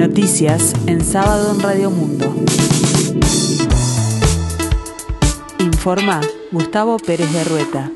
Noticias en sábado en Radio Mundo. Informa Gustavo Pérez de Rueta.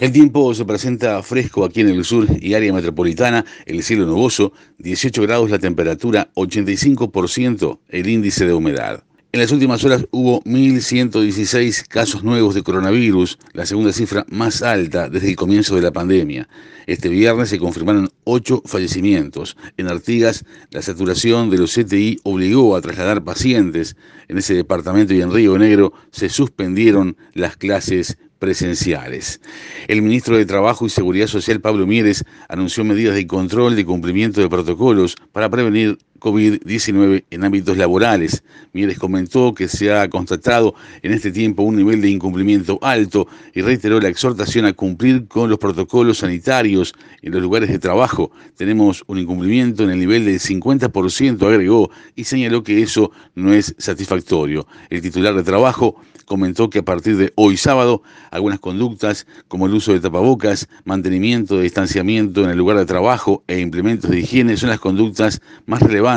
El tiempo se presenta fresco aquí en el sur y área metropolitana, el cielo nuboso, 18 grados la temperatura, 85% el índice de humedad. En las últimas horas hubo 1.116 casos nuevos de coronavirus, la segunda cifra más alta desde el comienzo de la pandemia. Este viernes se confirmaron ocho fallecimientos. En Artigas, la saturación de los CTI obligó a trasladar pacientes. En ese departamento y en Río Negro se suspendieron las clases presenciales. El ministro de Trabajo y Seguridad Social, Pablo Mieres, anunció medidas de control de cumplimiento de protocolos para prevenir COVID-19 en ámbitos laborales. Mieres comentó que se ha constatado en este tiempo un nivel de incumplimiento alto y reiteró la exhortación a cumplir con los protocolos sanitarios en los lugares de trabajo. Tenemos un incumplimiento en el nivel del 50%, agregó, y señaló que eso no es satisfactorio. El titular de trabajo comentó que a partir de hoy sábado, algunas conductas como el uso de tapabocas, mantenimiento de distanciamiento en el lugar de trabajo e implementos de higiene son las conductas más relevantes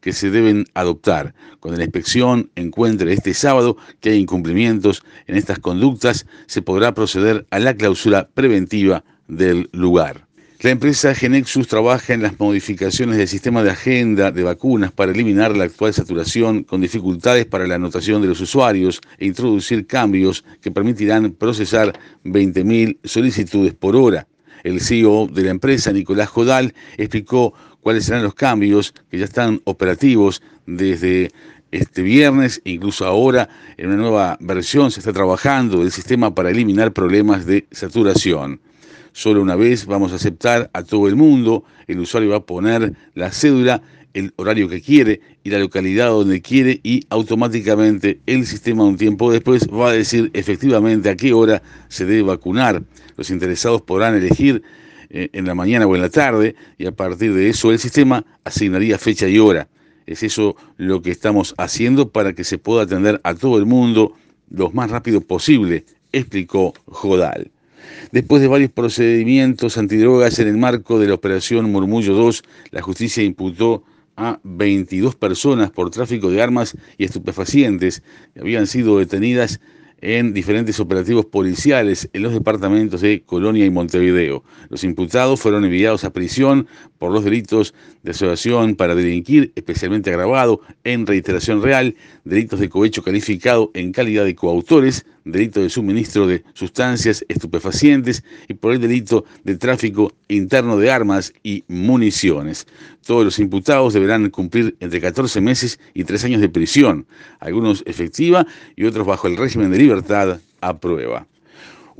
que se deben adoptar. Cuando la inspección encuentre este sábado que hay incumplimientos en estas conductas, se podrá proceder a la clausura preventiva del lugar. La empresa Genexus trabaja en las modificaciones del sistema de agenda de vacunas para eliminar la actual saturación con dificultades para la anotación de los usuarios e introducir cambios que permitirán procesar 20.000 solicitudes por hora. El CEO de la empresa, Nicolás Jodal, explicó cuáles serán los cambios que ya están operativos desde este viernes, incluso ahora en una nueva versión se está trabajando del sistema para eliminar problemas de saturación solo una vez, vamos a aceptar a todo el mundo, el usuario va a poner la cédula, el horario que quiere y la localidad donde quiere y automáticamente el sistema un tiempo después va a decir efectivamente a qué hora se debe vacunar. Los interesados podrán elegir en la mañana o en la tarde y a partir de eso el sistema asignaría fecha y hora. Es eso lo que estamos haciendo para que se pueda atender a todo el mundo lo más rápido posible, explicó Jodal. Después de varios procedimientos antidrogas en el marco de la operación Murmullo 2, la justicia imputó a 22 personas por tráfico de armas y estupefacientes que habían sido detenidas en diferentes operativos policiales en los departamentos de Colonia y Montevideo. Los imputados fueron enviados a prisión por los delitos de asociación para delinquir, especialmente agravado, en reiteración real, delitos de cohecho calificado en calidad de coautores, delito de suministro de sustancias estupefacientes y por el delito de tráfico interno de armas y municiones. Todos los imputados deberán cumplir entre 14 meses y 3 años de prisión, algunos efectiva y otros bajo el régimen de libertad a prueba.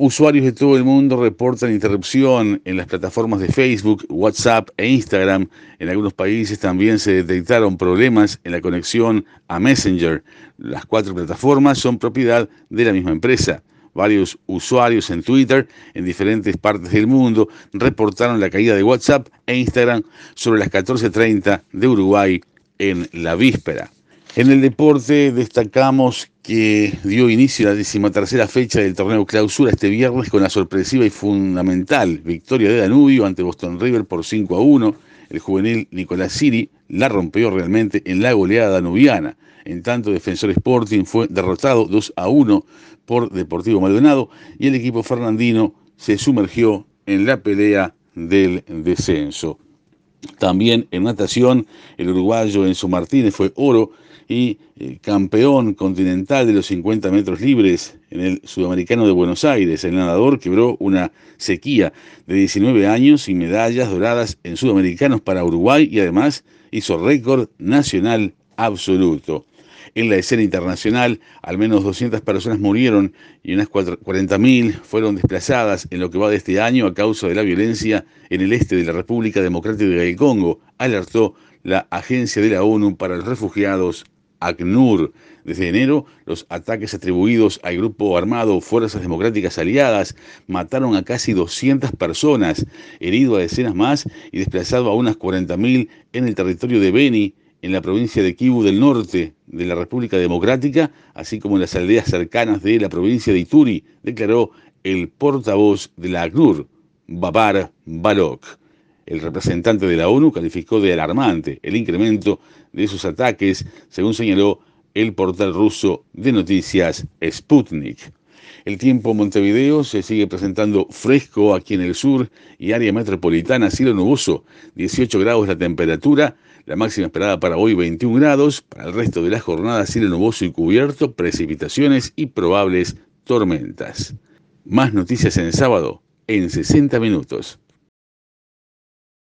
Usuarios de todo el mundo reportan interrupción en las plataformas de Facebook, WhatsApp e Instagram. En algunos países también se detectaron problemas en la conexión a Messenger. Las cuatro plataformas son propiedad de la misma empresa. Varios usuarios en Twitter en diferentes partes del mundo reportaron la caída de WhatsApp e Instagram sobre las 14.30 de Uruguay en la víspera. En el deporte destacamos que dio inicio a la decimotercera fecha del torneo clausura este viernes con la sorpresiva y fundamental victoria de Danubio ante Boston River por 5 a 1. El juvenil Nicolás Siri la rompió realmente en la goleada danubiana. En tanto, Defensor Sporting fue derrotado 2 a 1 por Deportivo Maldonado y el equipo fernandino se sumergió en la pelea del descenso. También en natación, el uruguayo Enzo Martínez fue oro y eh, campeón continental de los 50 metros libres en el Sudamericano de Buenos Aires. El nadador quebró una sequía de 19 años y medallas doradas en Sudamericanos para Uruguay y además hizo récord nacional absoluto. En la escena internacional, al menos 200 personas murieron y unas 40.000 fueron desplazadas en lo que va de este año a causa de la violencia en el este de la República Democrática del Congo, alertó la Agencia de la ONU para los Refugiados ACNUR. Desde enero, los ataques atribuidos al grupo armado Fuerzas Democráticas Aliadas mataron a casi 200 personas, herido a decenas más y desplazado a unas 40.000 en el territorio de Beni, en la provincia de Kivu del norte de la República Democrática, así como en las aldeas cercanas de la provincia de Ituri, declaró el portavoz de la ACNUR, Babar Balok. El representante de la ONU calificó de alarmante el incremento de esos ataques, según señaló el portal ruso de noticias Sputnik. El tiempo en Montevideo se sigue presentando fresco aquí en el sur y área metropolitana, cielo nuboso, 18 grados la temperatura, la máxima esperada para hoy 21 grados, para el resto de la jornada cielo nuboso y cubierto, precipitaciones y probables tormentas. Más noticias en sábado en 60 minutos.